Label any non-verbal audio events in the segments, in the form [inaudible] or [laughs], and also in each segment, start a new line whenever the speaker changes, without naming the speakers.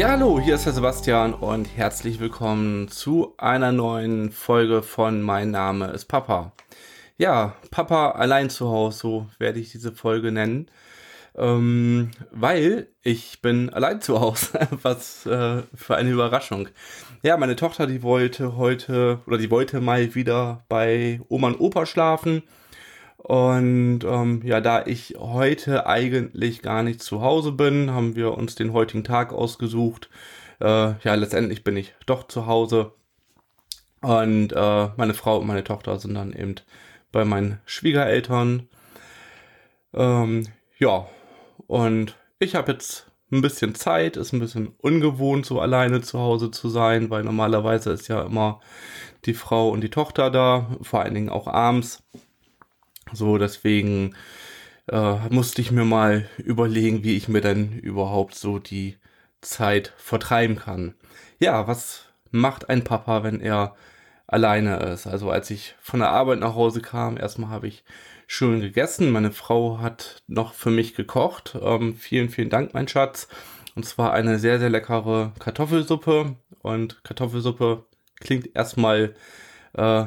Ja, hallo, hier ist der Sebastian und herzlich willkommen zu einer neuen Folge von Mein Name ist Papa. Ja, Papa allein zu Hause, so werde ich diese Folge nennen. Ähm, weil ich bin allein zu Hause. [laughs] Was äh, für eine Überraschung. Ja, meine Tochter, die wollte heute oder die wollte mal wieder bei Oma und Opa schlafen. Und ähm, ja, da ich heute eigentlich gar nicht zu Hause bin, haben wir uns den heutigen Tag ausgesucht. Äh, ja, letztendlich bin ich doch zu Hause. Und äh, meine Frau und meine Tochter sind dann eben bei meinen Schwiegereltern. Ähm, ja, und ich habe jetzt ein bisschen Zeit, ist ein bisschen ungewohnt, so alleine zu Hause zu sein, weil normalerweise ist ja immer die Frau und die Tochter da, vor allen Dingen auch abends. So, deswegen äh, musste ich mir mal überlegen, wie ich mir denn überhaupt so die Zeit vertreiben kann. Ja, was macht ein Papa, wenn er alleine ist? Also als ich von der Arbeit nach Hause kam, erstmal habe ich schön gegessen. Meine Frau hat noch für mich gekocht. Ähm, vielen, vielen Dank, mein Schatz. Und zwar eine sehr, sehr leckere Kartoffelsuppe. Und Kartoffelsuppe klingt erstmal, äh,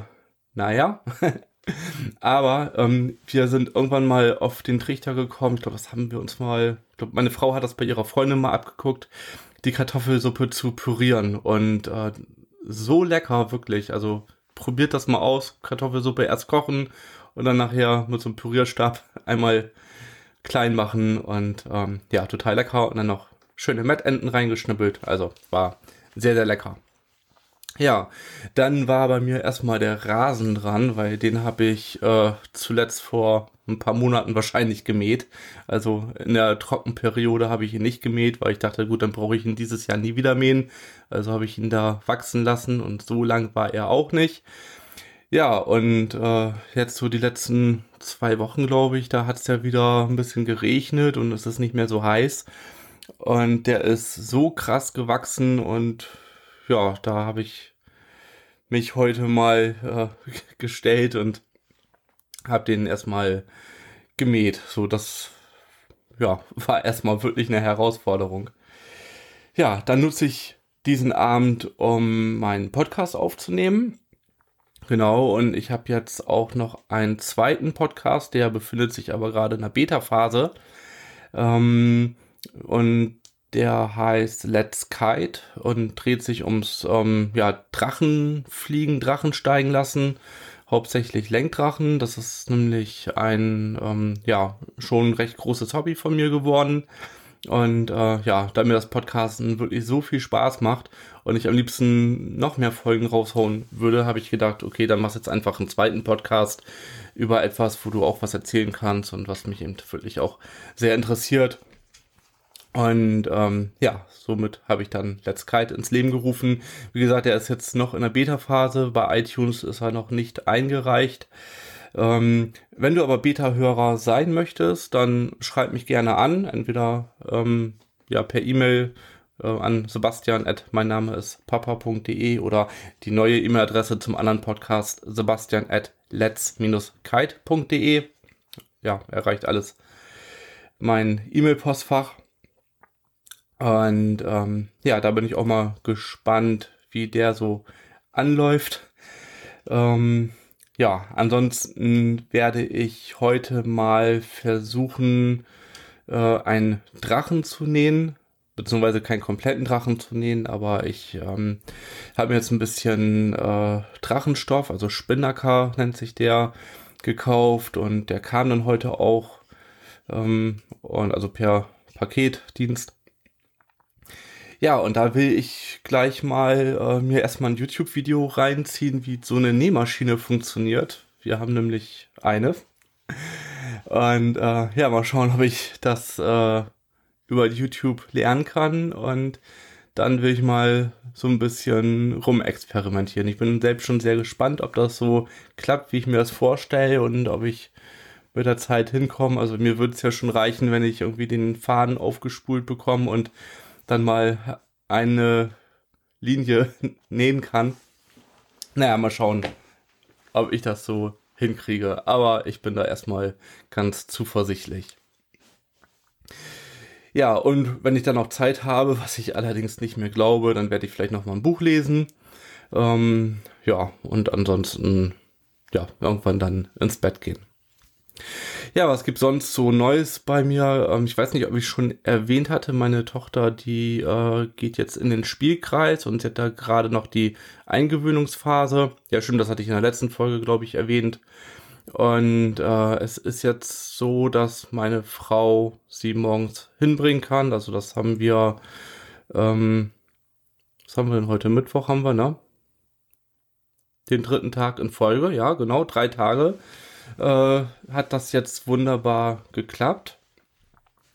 naja, [laughs] Aber ähm, wir sind irgendwann mal auf den Trichter gekommen. Ich glaube, das haben wir uns mal. Ich glaube, meine Frau hat das bei ihrer Freundin mal abgeguckt, die Kartoffelsuppe zu pürieren. Und äh, so lecker, wirklich. Also probiert das mal aus. Kartoffelsuppe erst kochen und dann nachher mit so einem Pürierstab [laughs] einmal klein machen. Und ähm, ja, total lecker. Und dann noch schöne Mettenten reingeschnippelt. Also war sehr, sehr lecker. Ja, dann war bei mir erstmal der Rasen dran, weil den habe ich äh, zuletzt vor ein paar Monaten wahrscheinlich gemäht. Also in der Trockenperiode habe ich ihn nicht gemäht, weil ich dachte, gut, dann brauche ich ihn dieses Jahr nie wieder mähen. Also habe ich ihn da wachsen lassen und so lang war er auch nicht. Ja, und äh, jetzt so die letzten zwei Wochen, glaube ich, da hat es ja wieder ein bisschen geregnet und es ist nicht mehr so heiß. Und der ist so krass gewachsen und ja, da habe ich mich heute mal äh, [laughs] gestellt und habe den erstmal gemäht. So, das ja, [laughs] war erstmal wirklich eine Herausforderung. Ja, dann nutze ich diesen Abend, um meinen Podcast aufzunehmen. Genau, und ich habe jetzt auch noch einen zweiten Podcast, der befindet sich aber gerade in der Beta-Phase. Ähm, und der heißt Let's Kite und dreht sich ums ähm, ja, Drachenfliegen, Drachen steigen lassen. Hauptsächlich Lenkdrachen. Das ist nämlich ein ähm, ja schon recht großes Hobby von mir geworden. Und äh, ja, da mir das Podcasten wirklich so viel Spaß macht und ich am liebsten noch mehr Folgen raushauen würde, habe ich gedacht, okay, dann machst jetzt einfach einen zweiten Podcast über etwas, wo du auch was erzählen kannst und was mich eben wirklich auch sehr interessiert. Und ähm, ja, somit habe ich dann Let's Kite ins Leben gerufen. Wie gesagt, er ist jetzt noch in der Beta-Phase. Bei iTunes ist er noch nicht eingereicht. Ähm, wenn du aber Beta-Hörer sein möchtest, dann schreib mich gerne an. Entweder ähm, ja, per E-Mail äh, an Sebastian at mein Name ist papa.de oder die neue E-Mail-Adresse zum anderen Podcast Sebastian at let's-kite.de. Ja, erreicht alles mein E-Mail-Postfach. Und ähm, ja, da bin ich auch mal gespannt, wie der so anläuft. Ähm, ja, ansonsten werde ich heute mal versuchen, äh, einen Drachen zu nähen, beziehungsweise keinen kompletten Drachen zu nähen, aber ich ähm, habe mir jetzt ein bisschen äh, Drachenstoff, also Spinnaker nennt sich der, gekauft und der kam dann heute auch ähm, und also per Paketdienst ja, und da will ich gleich mal äh, mir erstmal ein YouTube-Video reinziehen, wie so eine Nähmaschine funktioniert. Wir haben nämlich eine. Und äh, ja, mal schauen, ob ich das äh, über YouTube lernen kann. Und dann will ich mal so ein bisschen rumexperimentieren. Ich bin selbst schon sehr gespannt, ob das so klappt, wie ich mir das vorstelle und ob ich mit der Zeit hinkomme. Also mir würde es ja schon reichen, wenn ich irgendwie den Faden aufgespult bekomme und dann mal eine Linie [laughs] nähen kann. Naja, mal schauen, ob ich das so hinkriege. Aber ich bin da erstmal ganz zuversichtlich. Ja, und wenn ich dann noch Zeit habe, was ich allerdings nicht mehr glaube, dann werde ich vielleicht noch mal ein Buch lesen. Ähm, ja, und ansonsten, ja, irgendwann dann ins Bett gehen. Ja, was gibt sonst so Neues bei mir? Ähm, ich weiß nicht, ob ich schon erwähnt hatte, meine Tochter, die äh, geht jetzt in den Spielkreis und sie hat da gerade noch die Eingewöhnungsphase. Ja, stimmt, das hatte ich in der letzten Folge, glaube ich, erwähnt. Und äh, es ist jetzt so, dass meine Frau sie morgens hinbringen kann. Also das haben wir, ähm, was haben wir denn heute? Mittwoch haben wir, ne? Den dritten Tag in Folge, ja, genau, drei Tage äh, hat das jetzt wunderbar geklappt.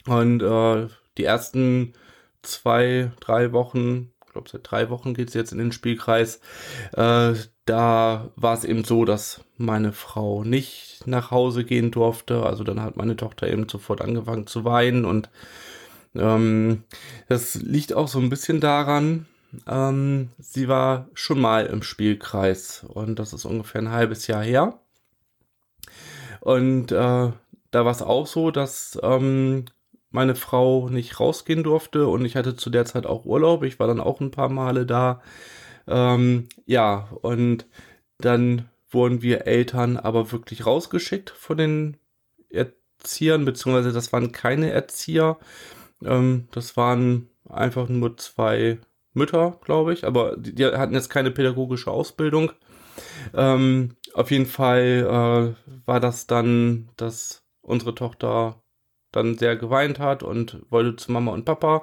Und äh, die ersten zwei, drei Wochen, ich glaube seit drei Wochen geht es jetzt in den Spielkreis, äh, da war es eben so, dass meine Frau nicht nach Hause gehen durfte. Also dann hat meine Tochter eben sofort angefangen zu weinen und ähm, das liegt auch so ein bisschen daran, ähm, sie war schon mal im Spielkreis und das ist ungefähr ein halbes Jahr her. Und äh, da war es auch so, dass ähm, meine Frau nicht rausgehen durfte und ich hatte zu der Zeit auch Urlaub. Ich war dann auch ein paar Male da. Ähm, ja, und dann wurden wir Eltern aber wirklich rausgeschickt von den Erziehern, beziehungsweise das waren keine Erzieher. Ähm, das waren einfach nur zwei Mütter, glaube ich, aber die, die, hatten jetzt keine pädagogische Ausbildung. Ähm, auf jeden Fall äh, war das dann, dass unsere Tochter dann sehr geweint hat und wollte zu Mama und Papa.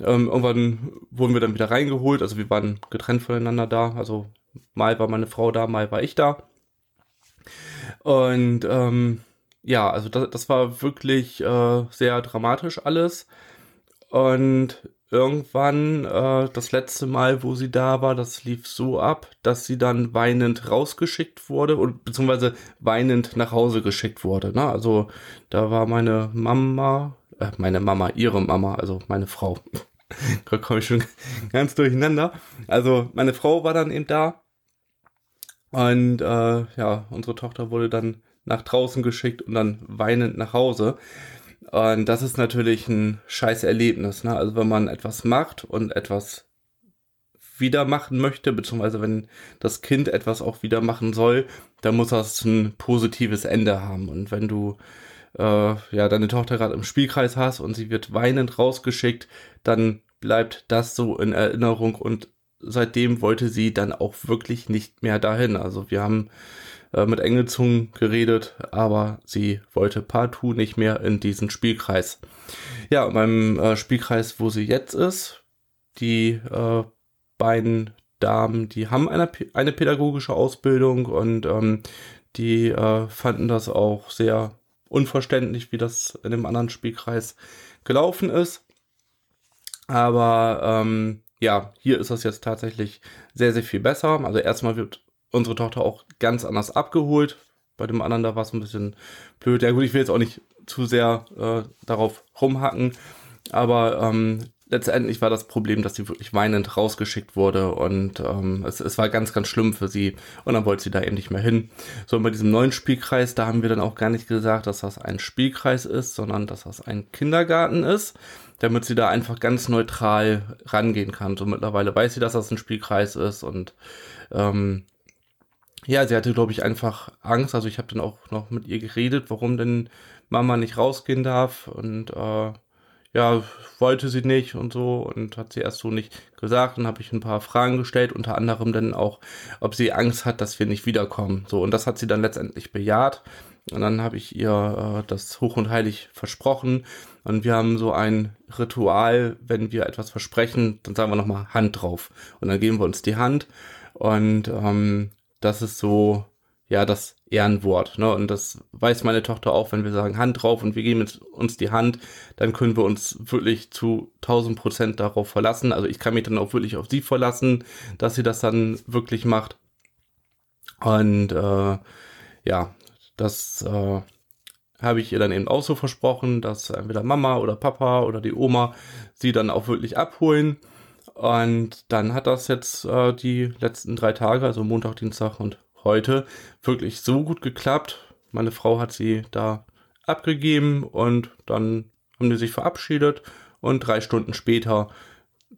Ähm, irgendwann wurden wir dann wieder reingeholt, also wir waren getrennt voneinander da. Also mal war meine Frau da, mal war ich da. Und ähm, ja, also das, das war wirklich äh, sehr dramatisch alles. Und irgendwann, äh, das letzte Mal, wo sie da war, das lief so ab, dass sie dann weinend rausgeschickt wurde und beziehungsweise weinend nach Hause geschickt wurde. Ne? Also da war meine Mama, äh, meine Mama, ihre Mama, also meine Frau. [laughs] da komme ich schon [laughs] ganz durcheinander. Also meine Frau war dann eben da und äh, ja, unsere Tochter wurde dann nach draußen geschickt und dann weinend nach Hause. Und das ist natürlich ein scheiß Erlebnis. Ne? Also wenn man etwas macht und etwas wieder machen möchte, beziehungsweise wenn das Kind etwas auch wieder machen soll, dann muss das ein positives Ende haben. Und wenn du äh, ja deine Tochter gerade im Spielkreis hast und sie wird weinend rausgeschickt, dann bleibt das so in Erinnerung und seitdem wollte sie dann auch wirklich nicht mehr dahin. Also wir haben äh, mit Engelzungen geredet, aber sie wollte partout nicht mehr in diesen Spielkreis. Ja, beim äh, Spielkreis, wo sie jetzt ist, die äh, beiden Damen, die haben eine, eine pädagogische Ausbildung und ähm, die äh, fanden das auch sehr unverständlich, wie das in dem anderen Spielkreis gelaufen ist. Aber ähm, ja, hier ist das jetzt tatsächlich sehr, sehr viel besser. Also erstmal wird unsere Tochter auch ganz anders abgeholt. Bei dem anderen da war es ein bisschen blöd. Ja gut, ich will jetzt auch nicht zu sehr äh, darauf rumhacken, aber ähm, letztendlich war das Problem, dass sie wirklich weinend rausgeschickt wurde und ähm, es, es war ganz, ganz schlimm für sie und dann wollte sie da eben nicht mehr hin. So, und bei diesem neuen Spielkreis, da haben wir dann auch gar nicht gesagt, dass das ein Spielkreis ist, sondern dass das ein Kindergarten ist, damit sie da einfach ganz neutral rangehen kann. So mittlerweile weiß sie, dass das ein Spielkreis ist und ähm, ja, sie hatte, glaube ich, einfach Angst. Also ich habe dann auch noch mit ihr geredet, warum denn Mama nicht rausgehen darf. Und äh, ja, wollte sie nicht und so und hat sie erst so nicht gesagt. Dann habe ich ein paar Fragen gestellt, unter anderem dann auch, ob sie Angst hat, dass wir nicht wiederkommen. So, und das hat sie dann letztendlich bejaht. Und dann habe ich ihr äh, das hoch und heilig versprochen. Und wir haben so ein Ritual, wenn wir etwas versprechen, dann sagen wir nochmal Hand drauf. Und dann geben wir uns die Hand. Und ähm, das ist so, ja, das Ehrenwort. Ne? Und das weiß meine Tochter auch, wenn wir sagen Hand drauf und wir geben uns die Hand, dann können wir uns wirklich zu 1000 Prozent darauf verlassen. Also ich kann mich dann auch wirklich auf sie verlassen, dass sie das dann wirklich macht. Und äh, ja, das äh, habe ich ihr dann eben auch so versprochen, dass entweder Mama oder Papa oder die Oma sie dann auch wirklich abholen. Und dann hat das jetzt äh, die letzten drei Tage, also Montag, Dienstag und heute, wirklich so gut geklappt. Meine Frau hat sie da abgegeben und dann haben die sich verabschiedet und drei Stunden später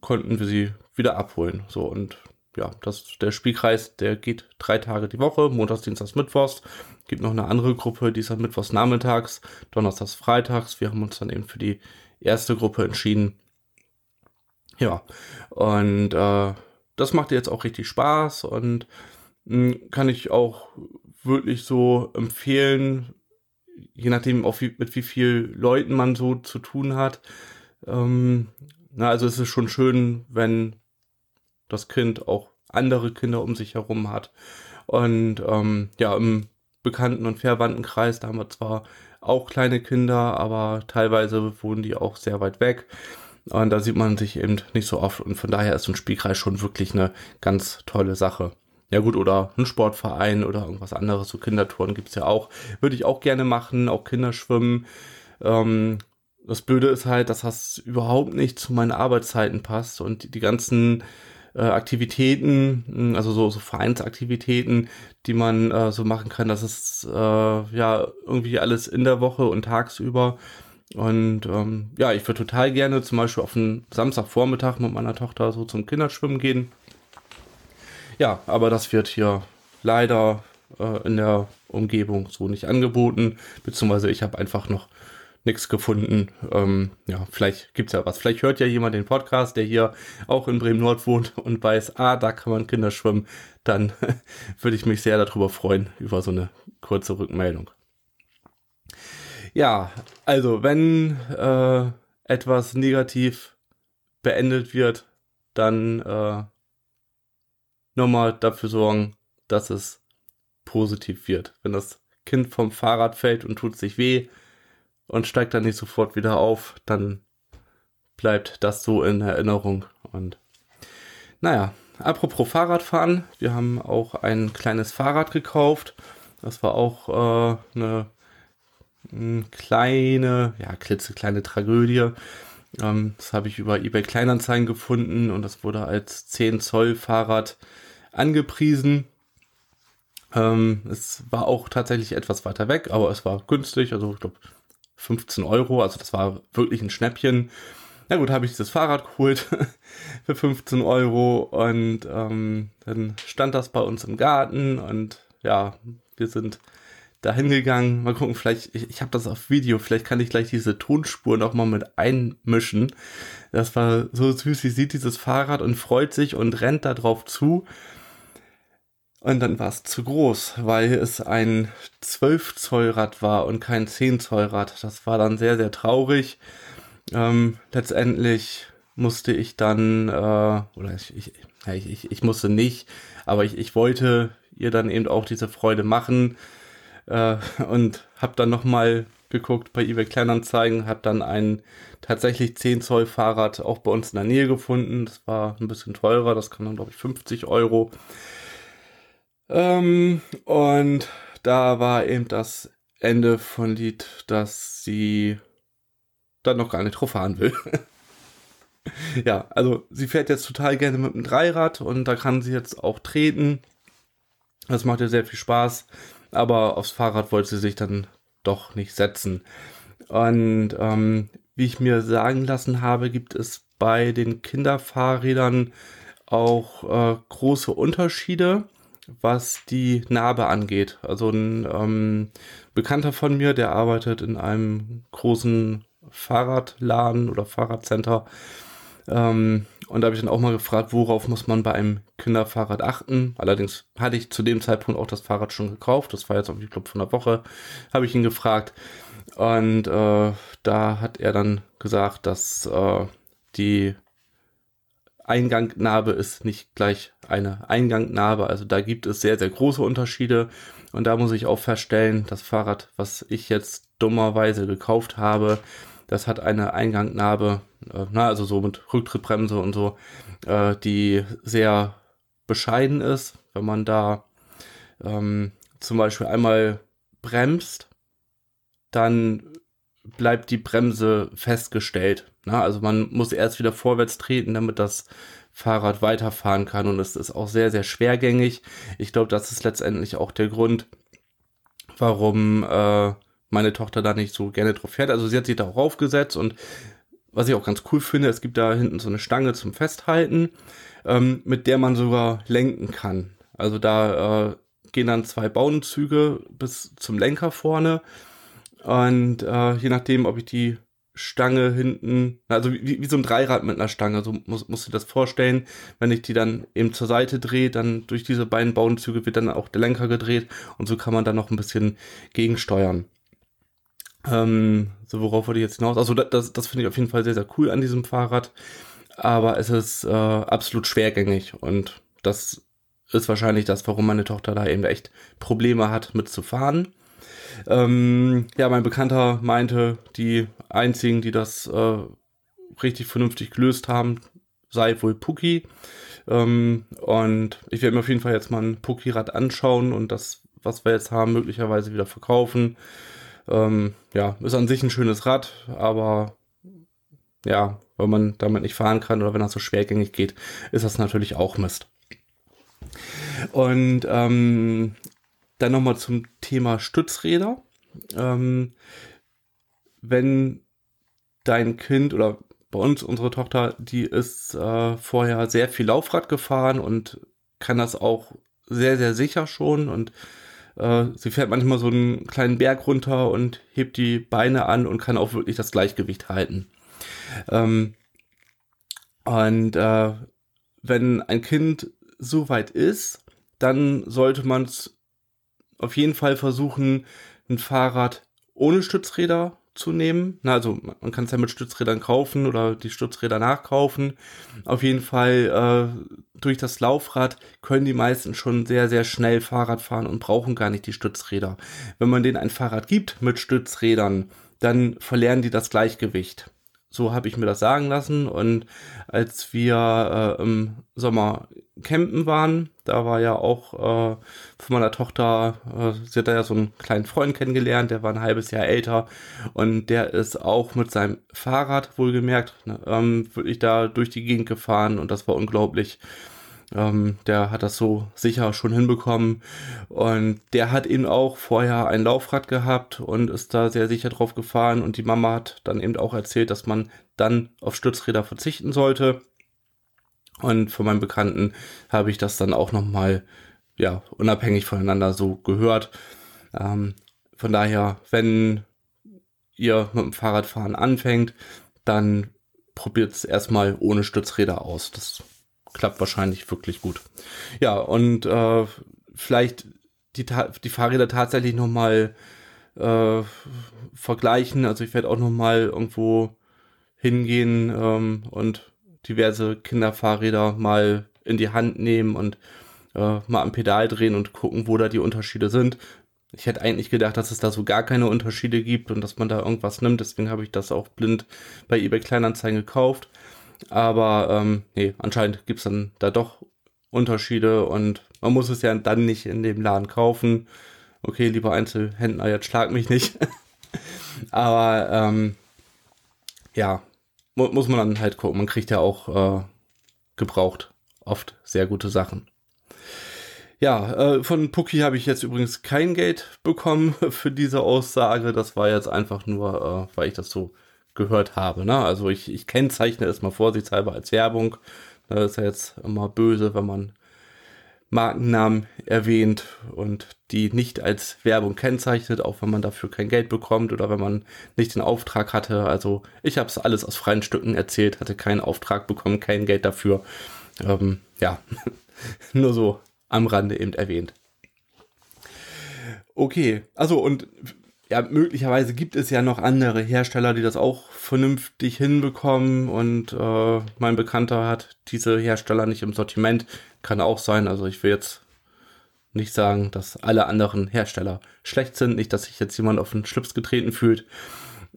konnten wir sie wieder abholen. So und ja, das, der Spielkreis, der geht drei Tage die Woche, Montags, Dienstags, Mittwochs. Gibt noch eine andere Gruppe, die ist dann Mittwochs nachmittags, Donnerstags, Freitags. Wir haben uns dann eben für die erste Gruppe entschieden. Ja, und äh, das macht jetzt auch richtig Spaß und mh, hm, kann ich auch wirklich so empfehlen, je nachdem, auch wie, mit wie viel Leuten man so zu tun hat. Ähm, na, also es ist schon schön, wenn das Kind auch andere Kinder um sich herum hat. Und ähm, ja, im Bekannten- und Verwandtenkreis, da haben wir zwar auch kleine Kinder, aber teilweise wohnen die auch sehr weit weg. Und da sieht man sich eben nicht so oft. Und von daher ist so ein Spielkreis schon wirklich eine ganz tolle Sache. Ja gut, oder ein Sportverein oder irgendwas anderes, so Kindertouren gibt's ja auch. Würde ich auch gerne machen, auch Kinderschwimmen. Ähm, das Blöde ist halt, dass das überhaupt nicht zu meinen Arbeitszeiten passt und die, die ganzen äh, Aktivitäten, hm, also so, so Vereinsaktivitäten, die man äh, so machen kann, das ist äh, ja irgendwie alles in der Woche und tagsüber. Und ähm, ja, ich würde total gerne zum Beispiel auf einen Samstagvormittag mit meiner Tochter so zum Kinderschwimmen gehen. Ja, aber das wird hier leider äh, in der Umgebung so nicht angeboten, beziehungsweise ich habe einfach noch nichts gefunden. Ähm, ja, vielleicht gibt's ja was. Vielleicht hört ja jemand den Podcast, der hier auch in Bremen Nord wohnt und weiß, ah, da kann man Kinder schwimmen. Dann [laughs] würde ich mich sehr darüber freuen, über so eine kurze Rückmeldung. Ja, also wenn äh, etwas negativ beendet wird, dann äh, nochmal dafür sorgen, dass es positiv wird. Wenn das Kind vom Fahrrad fällt und tut sich weh und steigt dann nicht sofort wieder auf, dann bleibt das so in Erinnerung. Und naja, apropos Fahrradfahren, wir haben auch ein kleines Fahrrad gekauft. Das war auch äh, eine, eine kleine, ja, klitzekleine Tragödie. Ähm, das habe ich über eBay Kleinanzeigen gefunden und das wurde als 10 Zoll Fahrrad angepriesen. Ähm, es war auch tatsächlich etwas weiter weg, aber es war günstig, also ich glaube 15 Euro, also das war wirklich ein Schnäppchen. Na gut, habe ich dieses Fahrrad geholt [laughs] für 15 Euro und ähm, dann stand das bei uns im Garten und ja, wir sind da hingegangen. Mal gucken, vielleicht, ich, ich habe das auf Video, vielleicht kann ich gleich diese Tonspur nochmal mit einmischen. Das war so süß, sie sieht dieses Fahrrad und freut sich und rennt da drauf zu. Und dann war es zu groß, weil es ein 12 Zoll Rad war und kein 10 Zoll Rad. Das war dann sehr, sehr traurig. Ähm, letztendlich musste ich dann, äh, oder ich, ich, ich, ich musste nicht, aber ich, ich wollte ihr dann eben auch diese Freude machen äh, und habe dann nochmal geguckt bei eBay Kleinanzeigen, habe dann ein tatsächlich 10 Zoll Fahrrad auch bei uns in der Nähe gefunden. Das war ein bisschen teurer, das kann dann glaube ich 50 Euro. Ähm, und da war eben das Ende von Lied, dass sie dann noch gar nicht drauf fahren will. [laughs] ja, also sie fährt jetzt total gerne mit dem Dreirad und da kann sie jetzt auch treten. Das macht ihr sehr viel Spaß, aber aufs Fahrrad wollte sie sich dann doch nicht setzen. Und ähm, wie ich mir sagen lassen habe, gibt es bei den Kinderfahrrädern auch äh, große Unterschiede was die Narbe angeht. Also ein ähm, Bekannter von mir, der arbeitet in einem großen Fahrradladen oder Fahrradcenter. Ähm, und da habe ich dann auch mal gefragt, worauf muss man bei einem Kinderfahrrad achten. Allerdings hatte ich zu dem Zeitpunkt auch das Fahrrad schon gekauft. Das war jetzt, ich glaube, von der Woche, habe ich ihn gefragt. Und äh, da hat er dann gesagt, dass äh, die Eingangnarbe ist nicht gleich eine Eingangnarbe. Also da gibt es sehr, sehr große Unterschiede. Und da muss ich auch feststellen, das Fahrrad, was ich jetzt dummerweise gekauft habe, das hat eine Eingangnarbe, äh, na, also so mit Rücktrittbremse und so, äh, die sehr bescheiden ist. Wenn man da ähm, zum Beispiel einmal bremst, dann bleibt die Bremse festgestellt. Na, also man muss erst wieder vorwärts treten, damit das Fahrrad weiterfahren kann und es ist auch sehr, sehr schwergängig. Ich glaube, das ist letztendlich auch der Grund, warum äh, meine Tochter da nicht so gerne drauf fährt. Also sie hat sich da auch aufgesetzt und was ich auch ganz cool finde, es gibt da hinten so eine Stange zum Festhalten, ähm, mit der man sogar lenken kann. Also da äh, gehen dann zwei Baunenzüge bis zum Lenker vorne. Und äh, je nachdem, ob ich die Stange hinten, also wie, wie so ein Dreirad mit einer Stange, so muss, musst du das vorstellen. Wenn ich die dann eben zur Seite drehe, dann durch diese beiden Baunenzüge wird dann auch der Lenker gedreht und so kann man dann noch ein bisschen gegensteuern. Ähm, so, worauf wollte ich jetzt hinaus? Also, das, das finde ich auf jeden Fall sehr, sehr cool an diesem Fahrrad. Aber es ist äh, absolut schwergängig und das ist wahrscheinlich das, warum meine Tochter da eben echt Probleme hat mitzufahren. Ähm, ja, mein Bekannter meinte, die einzigen, die das äh, richtig vernünftig gelöst haben, sei wohl Puki. Ähm, und ich werde mir auf jeden Fall jetzt mal ein Puki-Rad anschauen und das, was wir jetzt haben, möglicherweise wieder verkaufen. Ähm, ja, ist an sich ein schönes Rad, aber ja, wenn man damit nicht fahren kann oder wenn das so schwergängig geht, ist das natürlich auch Mist. Und ähm, dann nochmal zum Thema Stützräder. Ähm, wenn dein Kind oder bei uns unsere Tochter, die ist äh, vorher sehr viel Laufrad gefahren und kann das auch sehr, sehr sicher schon und äh, sie fährt manchmal so einen kleinen Berg runter und hebt die Beine an und kann auch wirklich das Gleichgewicht halten. Ähm, und äh, wenn ein Kind so weit ist, dann sollte man es auf jeden Fall versuchen, ein Fahrrad ohne Stützräder zu nehmen. Na, also man kann es ja mit Stützrädern kaufen oder die Stützräder nachkaufen. Auf jeden Fall äh, durch das Laufrad können die meisten schon sehr, sehr schnell Fahrrad fahren und brauchen gar nicht die Stützräder. Wenn man denen ein Fahrrad gibt mit Stützrädern, dann verlieren die das Gleichgewicht. So habe ich mir das sagen lassen. Und als wir äh, im Sommer campen waren, da war ja auch äh, von meiner Tochter, äh, sie hat da ja so einen kleinen Freund kennengelernt, der war ein halbes Jahr älter und der ist auch mit seinem Fahrrad wohlgemerkt ne, ähm, wirklich da durch die Gegend gefahren und das war unglaublich. Ähm, der hat das so sicher schon hinbekommen. Und der hat eben auch vorher ein Laufrad gehabt und ist da sehr sicher drauf gefahren. Und die Mama hat dann eben auch erzählt, dass man dann auf Stützräder verzichten sollte. Und von meinem Bekannten habe ich das dann auch nochmal, ja, unabhängig voneinander so gehört. Ähm, von daher, wenn ihr mit dem Fahrradfahren anfängt, dann probiert es erstmal ohne Stützräder aus. Das klappt wahrscheinlich wirklich gut. Ja, und äh, vielleicht die, die Fahrräder tatsächlich nochmal äh, vergleichen. Also ich werde auch nochmal irgendwo hingehen ähm, und diverse Kinderfahrräder mal in die Hand nehmen und äh, mal am Pedal drehen und gucken, wo da die Unterschiede sind. Ich hätte eigentlich gedacht, dass es da so gar keine Unterschiede gibt und dass man da irgendwas nimmt. Deswegen habe ich das auch blind bei eBay Kleinanzeigen gekauft. Aber ähm, nee, anscheinend gibt's dann da doch Unterschiede und man muss es ja dann nicht in dem Laden kaufen. Okay, lieber Einzelhändler, jetzt schlag mich nicht. [laughs] Aber ähm, ja, mu muss man dann halt gucken. Man kriegt ja auch äh, gebraucht oft sehr gute Sachen. Ja, äh, von Puki habe ich jetzt übrigens kein Geld bekommen [laughs] für diese Aussage. Das war jetzt einfach nur, äh, weil ich das so gehört habe. Ne? Also ich, ich kennzeichne es mal vorsichtshalber als Werbung. Das ist ja jetzt immer böse, wenn man Markennamen erwähnt und die nicht als Werbung kennzeichnet, auch wenn man dafür kein Geld bekommt oder wenn man nicht den Auftrag hatte. Also ich habe es alles aus freien Stücken erzählt, hatte keinen Auftrag bekommen, kein Geld dafür. Ähm, ja, [laughs] nur so am Rande eben erwähnt. Okay, also und ja, möglicherweise gibt es ja noch andere Hersteller, die das auch vernünftig hinbekommen und äh, mein Bekannter hat diese Hersteller nicht im Sortiment. Kann auch sein. Also ich will jetzt nicht sagen, dass alle anderen Hersteller schlecht sind. Nicht, dass sich jetzt jemand auf den Schlips getreten fühlt.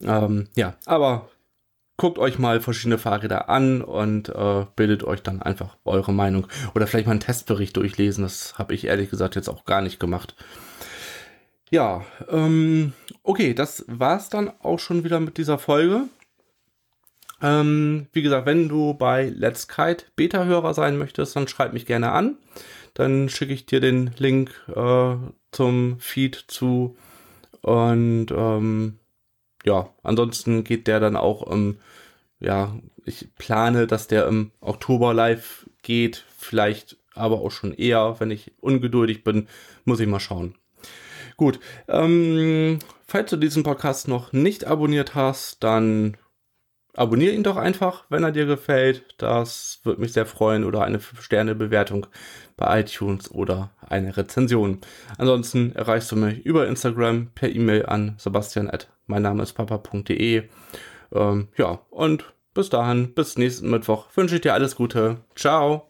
Ähm, ja, aber guckt euch mal verschiedene Fahrräder an und äh, bildet euch dann einfach eure Meinung. Oder vielleicht mal einen Testbericht durchlesen. Das habe ich ehrlich gesagt jetzt auch gar nicht gemacht. Ja, ähm, okay, das war's dann auch schon wieder mit dieser Folge. Ähm, wie gesagt, wenn du bei Let's Kite Beta-Hörer sein möchtest, dann schreib mich gerne an. Dann schicke ich dir den Link äh, zum Feed zu. Und ähm, ja, ansonsten geht der dann auch im ja, ich plane, dass der im Oktober live geht, vielleicht aber auch schon eher, wenn ich ungeduldig bin, muss ich mal schauen. Gut, ähm, falls du diesen Podcast noch nicht abonniert hast, dann abonniere ihn doch einfach, wenn er dir gefällt. Das würde mich sehr freuen. Oder eine 5-Sterne-Bewertung bei iTunes oder eine Rezension. Ansonsten erreichst du mich über Instagram per E-Mail an sebastian at mein Name ist papa.de. Ähm, ja, und bis dahin, bis nächsten Mittwoch wünsche ich dir alles Gute. Ciao.